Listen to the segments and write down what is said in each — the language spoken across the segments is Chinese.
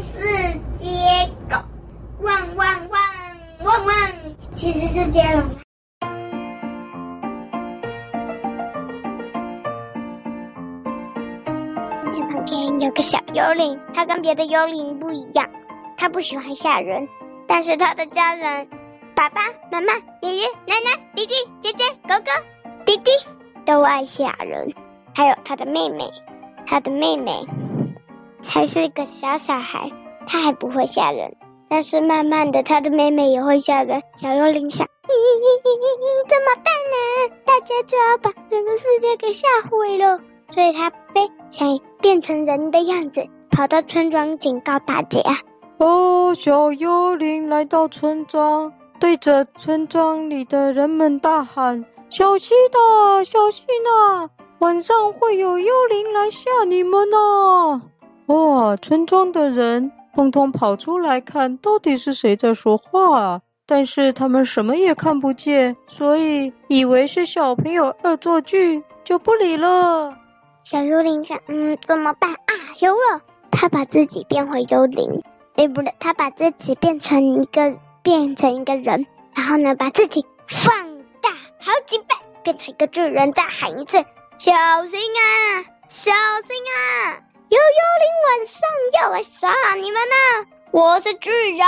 是接狗，汪汪汪汪汪，其实是接龙。今天旁边有个小幽灵，它跟别的幽灵不一样，它不喜欢吓人，但是它的家人，爸爸妈妈、爷爷奶奶、弟弟姐姐、哥哥弟弟都爱吓人，还有他的妹妹，他的妹妹才是个小小孩，他还不会吓人，但是慢慢的他的妹妹也会吓人。小幽灵想，咦咦咦咦咦，怎么办呢？大家就要把整个世界给吓毁了。所以他非想变成人的样子，跑到村庄警告大家。哦，小幽灵来到村庄，对着村庄里的人们大喊：“小心呐，小心呐，晚上会有幽灵来吓你们呐！”哇，村庄的人通通跑出来看，到底是谁在说话？但是他们什么也看不见，所以以为是小朋友恶作剧，就不理了。小幽灵想，嗯，怎么办啊？有了，他把自己变回幽灵，哎，不对，他把自己变成一个，变成一个人，然后呢，把自己放大好几倍，变成一个巨人，再喊一次，小心啊，小心啊，有幽灵晚上要来杀你们呢！我是巨人，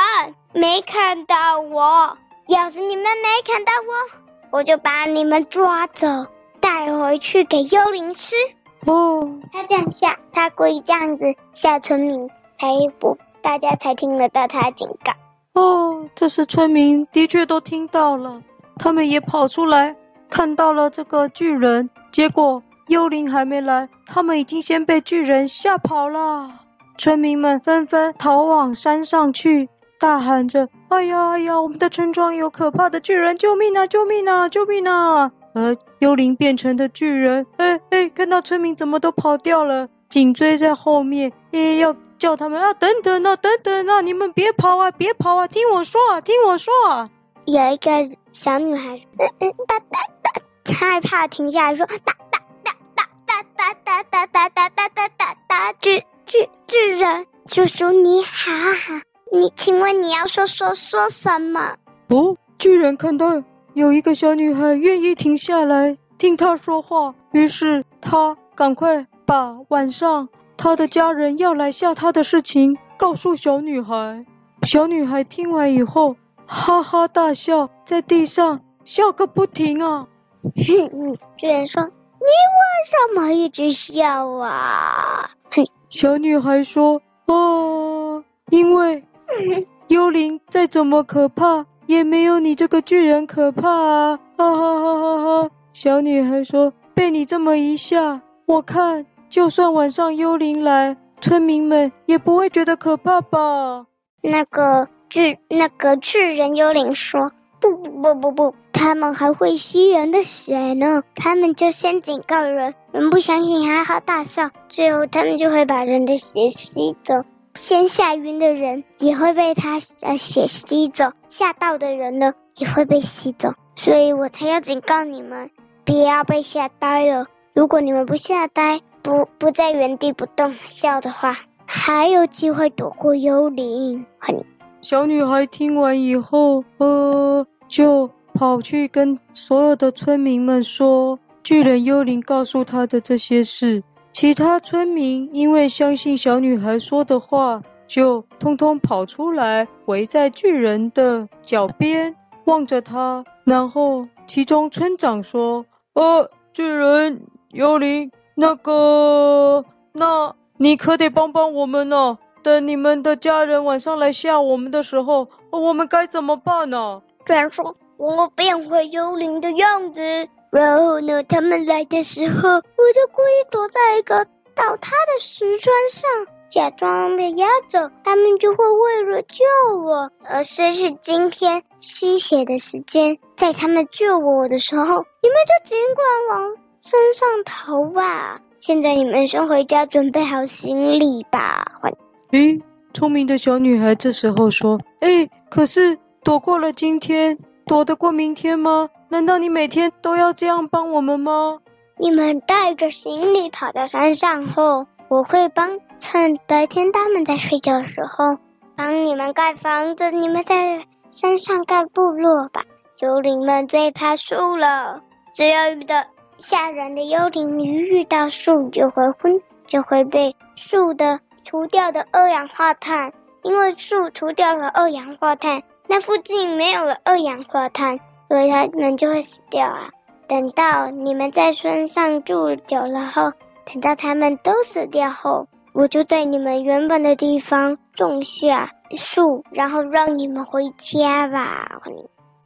没看到我，要是你们没看到我，我就把你们抓走，带回去给幽灵吃。哦，他这样吓，他故意这样子吓村民，才不大家才听得到他警告。哦，这时村民的确都听到了，他们也跑出来看到了这个巨人，结果幽灵还没来，他们已经先被巨人吓跑了。村民们纷纷逃往山上去，大喊着：“哎呀哎呀，我们的村庄有可怕的巨人，救命啊救命啊救命啊！”而幽灵变成的巨人，哎哎，看到村民怎么都跑掉了，紧追在后面，哎，要叫他们啊，等等啊，等等啊，你们别跑啊，别跑啊，听我说啊，听我说啊。有一个小女孩，嗯嗯，哒哒哒，害怕停下来说，哒哒哒哒哒哒哒哒哒哒哒哒哒哒，巨巨巨人叔叔你好，你请问你要说说说什么？哦，巨人看到。有一个小女孩愿意停下来听他说话，于是他赶快把晚上他的家人要来吓他的事情告诉小女孩。小女孩听完以后，哈哈大笑，在地上笑个不停啊！哼，巨人说：“你为什么一直笑啊？”哼，小女孩说：“哦，因为幽灵再怎么可怕。”也没有你这个巨人可怕啊！哈哈哈哈哈！小女孩说：“被你这么一吓，我看就算晚上幽灵来，村民们也不会觉得可怕吧？”那个巨那个巨人幽灵说：“不不不不不，他们还会吸人的血呢。他们就先警告人，人不相信，还好大笑，最后他们就会把人的血吸走。”先吓晕的人也会被他呃血吸走，吓到的人呢也会被吸走，所以我才要警告你们，不要被吓呆了。如果你们不吓呆，不不在原地不动笑的话，还有机会躲过幽灵。小女孩听完以后，呃，就跑去跟所有的村民们说巨人幽灵告诉他的这些事。其他村民因为相信小女孩说的话，就通通跑出来，围在巨人的脚边，望着他。然后，其中村长说：“呃，巨人幽灵，那个，那你可得帮帮我们呢。等你们的家人晚上来吓我们的时候，我们该怎么办呢？”巨人说：“我变回幽灵的样子。”然后呢，他们来的时候，我就故意躲在一个倒塌的石砖上，假装被压走。他们就会为了救我而失去今天吸血的时间。在他们救我的时候，你们就尽管往山上逃吧。现在你们先回家准备好行李吧。诶，聪明的小女孩这时候说：“诶，可是躲过了今天，躲得过明天吗？”难道你每天都要这样帮我们吗？你们带着行李跑到山上后，我会帮趁白天他们在睡觉的时候，帮你们盖房子。你们在山上盖部落吧。幽灵们最怕树了，只要遇到吓人的幽灵，一遇到树就会昏，就会被树的除掉的二氧化碳，因为树除掉了二氧化碳，那附近没有了二氧化碳，所以他们就会死掉啊。等到你们在山上住久了后，等到他们都死掉后，我就在你们原本的地方种下树，然后让你们回家吧。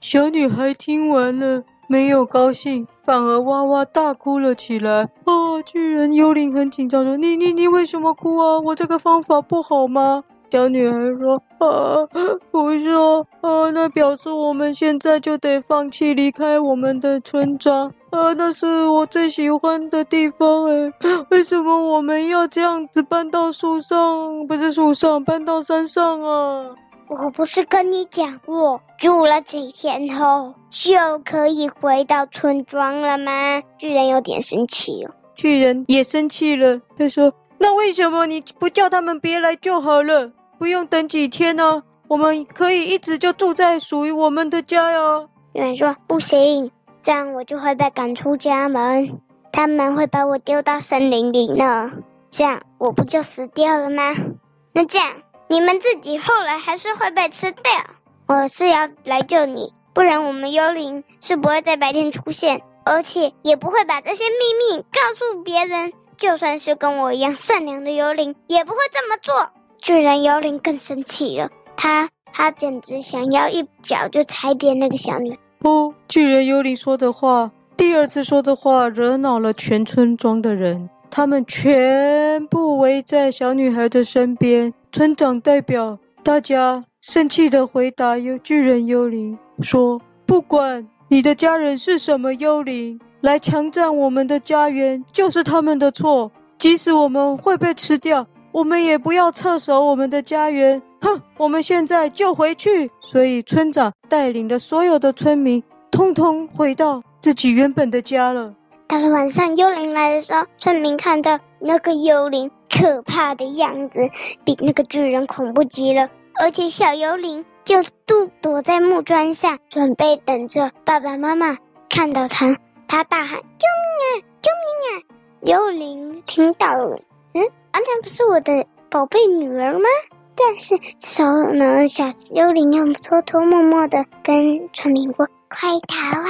小女孩听完了，没有高兴，反而哇哇大哭了起来。啊！巨人幽灵很紧张说：“你你你为什么哭啊？我这个方法不好吗？”小女孩说：“啊，不说啊，那表示我们现在就得放弃离开我们的村庄啊，那是我最喜欢的地方哎，为什么我们要这样子搬到树上？不是树上，搬到山上啊？”我不是跟你讲过，住了几天后就可以回到村庄了吗？巨人有点生气哦。巨人也生气了，他说：“那为什么你不叫他们别来就好了？不用等几天呢？我们可以一直就住在属于我们的家呀。”巨人说：“不行，这样我就会被赶出家门，他们会把我丢到森林里呢。这样我不就死掉了吗？那这样。”你们自己后来还是会被吃掉。我是要来救你，不然我们幽灵是不会在白天出现，而且也不会把这些秘密告诉别人。就算是跟我一样善良的幽灵，也不会这么做。巨人幽灵更生气了，他他简直想要一脚就踩扁那个小女孩。哦，巨人幽灵说的话，第二次说的话惹恼了全村庄的人，他们全部围在小女孩的身边。村长代表大家生气的回答有巨人幽灵说：“不管你的家人是什么幽灵，来强占我们的家园就是他们的错。即使我们会被吃掉，我们也不要撤守我们的家园。哼，我们现在就回去。”所以村长带领的所有的村民，通通回到自己原本的家了。到了晚上，幽灵来的时候，村民看到那个幽灵。可怕的样子，比那个巨人恐怖极了。而且小幽灵就都躲在木砖下，准备等着爸爸妈妈看到他。他大喊：“救命啊！救命啊！”幽灵听到了，嗯，安全不是我的宝贝女儿吗？但是这时候呢，小幽灵又偷偷摸摸的跟村民说：“快逃啊！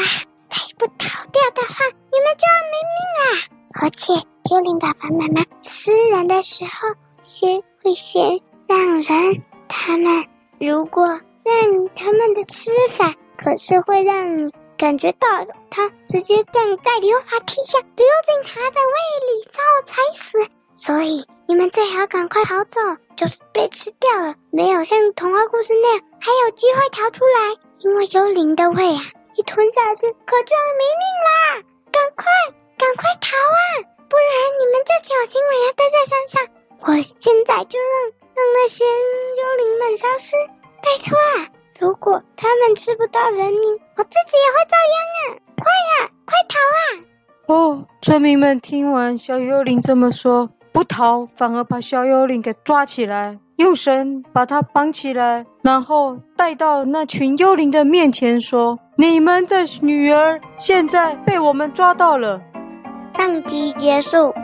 再不逃掉的话，你们就要没命啊！”而且幽灵爸爸妈妈吃人的时候，先会先让人，他们如果让他们的吃法，可是会让你感觉到他直接站在溜滑梯下溜进他的胃里，然后踩死。所以你们最好赶快逃走，就是被吃掉了，没有像童话故事那样还有机会逃出来，因为幽灵的胃啊，一吞下去可就要没命啦！赶快！赶快逃啊！不然你们就小心我要待在山上。我现在就让让那些幽灵们消失。拜托啊！如果他们吃不到人民，我自己也会遭殃啊！快呀，快逃啊！哦，村民们听完小幽灵这么说，不逃，反而把小幽灵给抓起来，用绳把它绑起来，然后带到那群幽灵的面前说：“你们的女儿现在被我们抓到了。”上集结束。